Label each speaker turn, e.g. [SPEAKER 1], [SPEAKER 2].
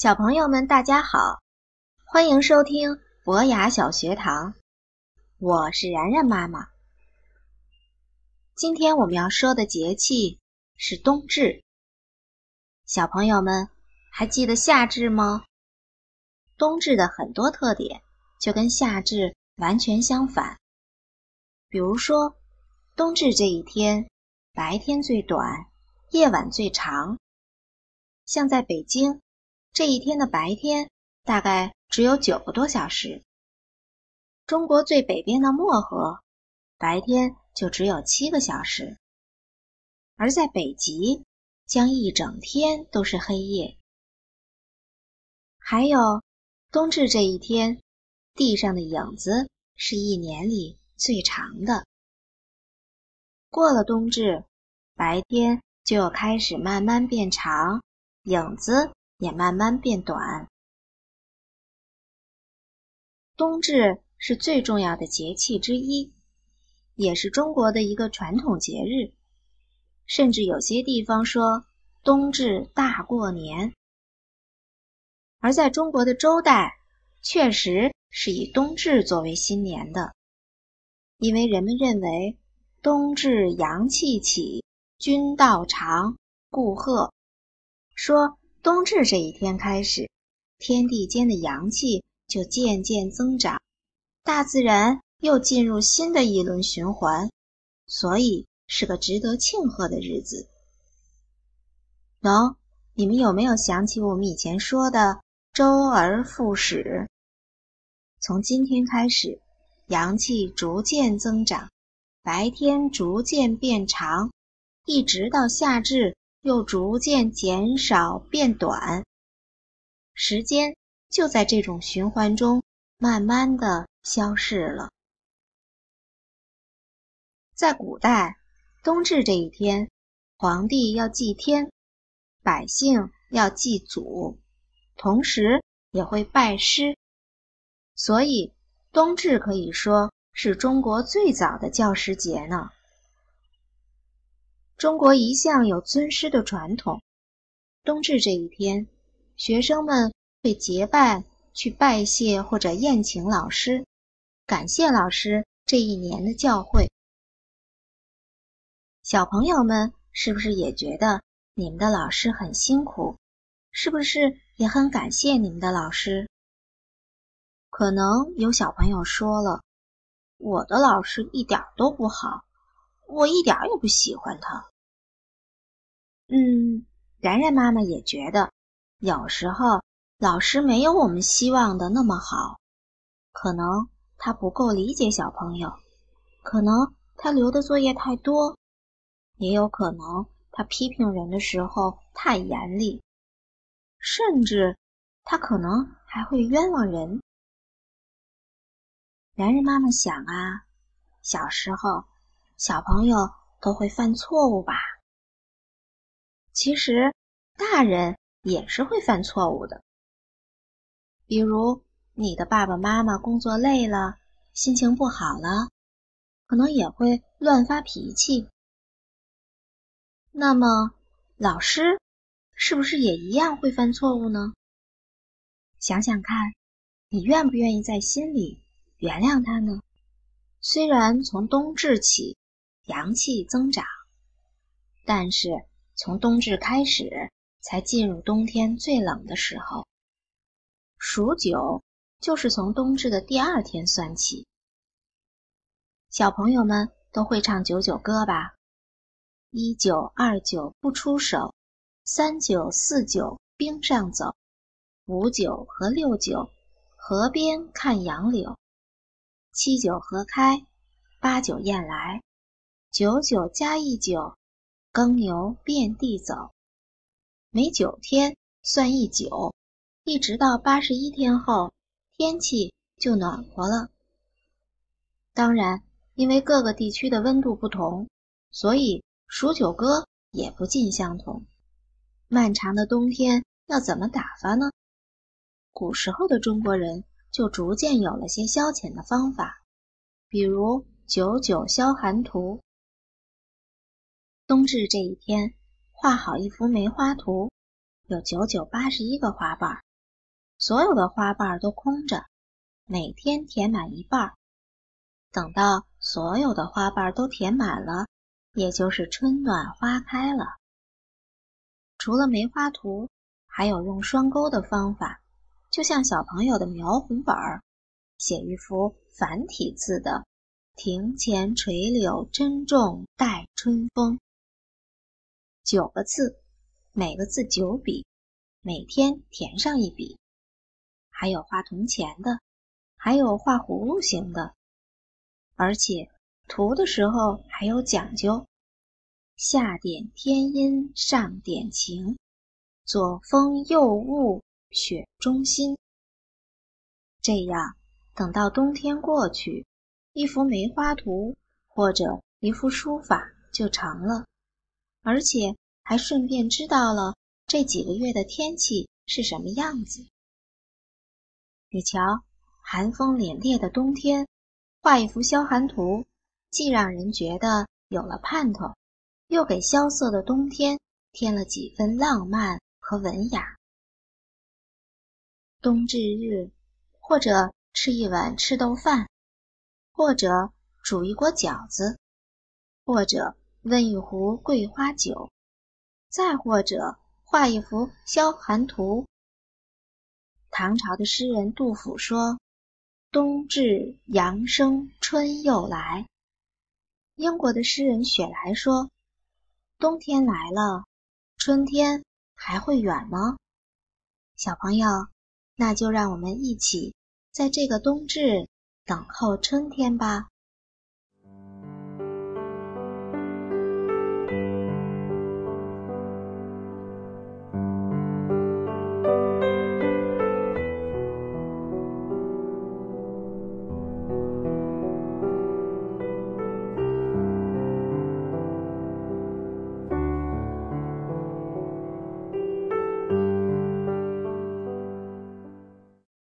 [SPEAKER 1] 小朋友们，大家好，欢迎收听博雅小学堂，我是然然妈妈。今天我们要说的节气是冬至。小朋友们还记得夏至吗？冬至的很多特点就跟夏至完全相反。比如说，冬至这一天白天最短，夜晚最长。像在北京。这一天的白天大概只有九个多小时。中国最北边的漠河，白天就只有七个小时。而在北极，将一整天都是黑夜。还有，冬至这一天，地上的影子是一年里最长的。过了冬至，白天就又开始慢慢变长，影子。也慢慢变短。冬至是最重要的节气之一，也是中国的一个传统节日，甚至有些地方说冬至大过年。而在中国的周代，确实是以冬至作为新年的，因为人们认为冬至阳气起，君道长，故贺，说。冬至这一天开始，天地间的阳气就渐渐增长，大自然又进入新的一轮循环，所以是个值得庆贺的日子。喏，你们有没有想起我们以前说的“周而复始”？从今天开始，阳气逐渐增长，白天逐渐变长，一直到夏至。又逐渐减少变短，时间就在这种循环中慢慢的消逝了。在古代，冬至这一天，皇帝要祭天，百姓要祭祖，同时也会拜师，所以冬至可以说是中国最早的教师节呢。中国一向有尊师的传统，冬至这一天，学生们会结伴去拜谢或者宴请老师，感谢老师这一年的教诲。小朋友们是不是也觉得你们的老师很辛苦？是不是也很感谢你们的老师？可能有小朋友说了：“我的老师一点都不好，我一点也不喜欢他。”嗯，然然妈妈也觉得，有时候老师没有我们希望的那么好，可能他不够理解小朋友，可能他留的作业太多，也有可能他批评人的时候太严厉，甚至他可能还会冤枉人。然然妈妈想啊，小时候小朋友都会犯错误吧。其实，大人也是会犯错误的。比如，你的爸爸妈妈工作累了，心情不好了，可能也会乱发脾气。那么，老师是不是也一样会犯错误呢？想想看，你愿不愿意在心里原谅他呢？虽然从冬至起，阳气增长，但是。从冬至开始，才进入冬天最冷的时候。数九就是从冬至的第二天算起。小朋友们都会唱九九歌吧？一九二九不出手，三九四九冰上走，五九和六九河边看杨柳，七九河开，八九雁来，九九加一九。耕牛遍地走，每九天算一九，一直到八十一天后，天气就暖和了。当然，因为各个地区的温度不同，所以数九歌也不尽相同。漫长的冬天要怎么打发呢？古时候的中国人就逐渐有了些消遣的方法，比如九九消寒图。冬至这一天，画好一幅梅花图，有九九八十一个花瓣，所有的花瓣都空着，每天填满一半。等到所有的花瓣都填满了，也就是春暖花开了。除了梅花图，还有用双钩的方法，就像小朋友的描红本儿，写一幅繁体字的“庭前垂柳珍重待春风”，九个字，每个字九笔，每天填上一笔。还有画铜钱的，还有画葫芦形的，而且涂的时候还有讲究：下点天阴，上点晴，左风右雾，雪中心。这样，等到冬天过去，一幅梅花图或者一幅书法就成了，而且还顺便知道了这几个月的天气是什么样子。你瞧，寒风凛冽的冬天，画一幅消寒图，既让人觉得有了盼头，又给萧瑟的冬天添了几分浪漫和文雅。冬至日，或者吃一碗赤豆饭，或者煮一锅饺子，或者温一壶桂花酒，再或者画一幅消寒图。唐朝的诗人杜甫说：“冬至阳生春又来。”英国的诗人雪莱说：“冬天来了，春天还会远吗？”小朋友，那就让我们一起在这个冬至等候春天吧。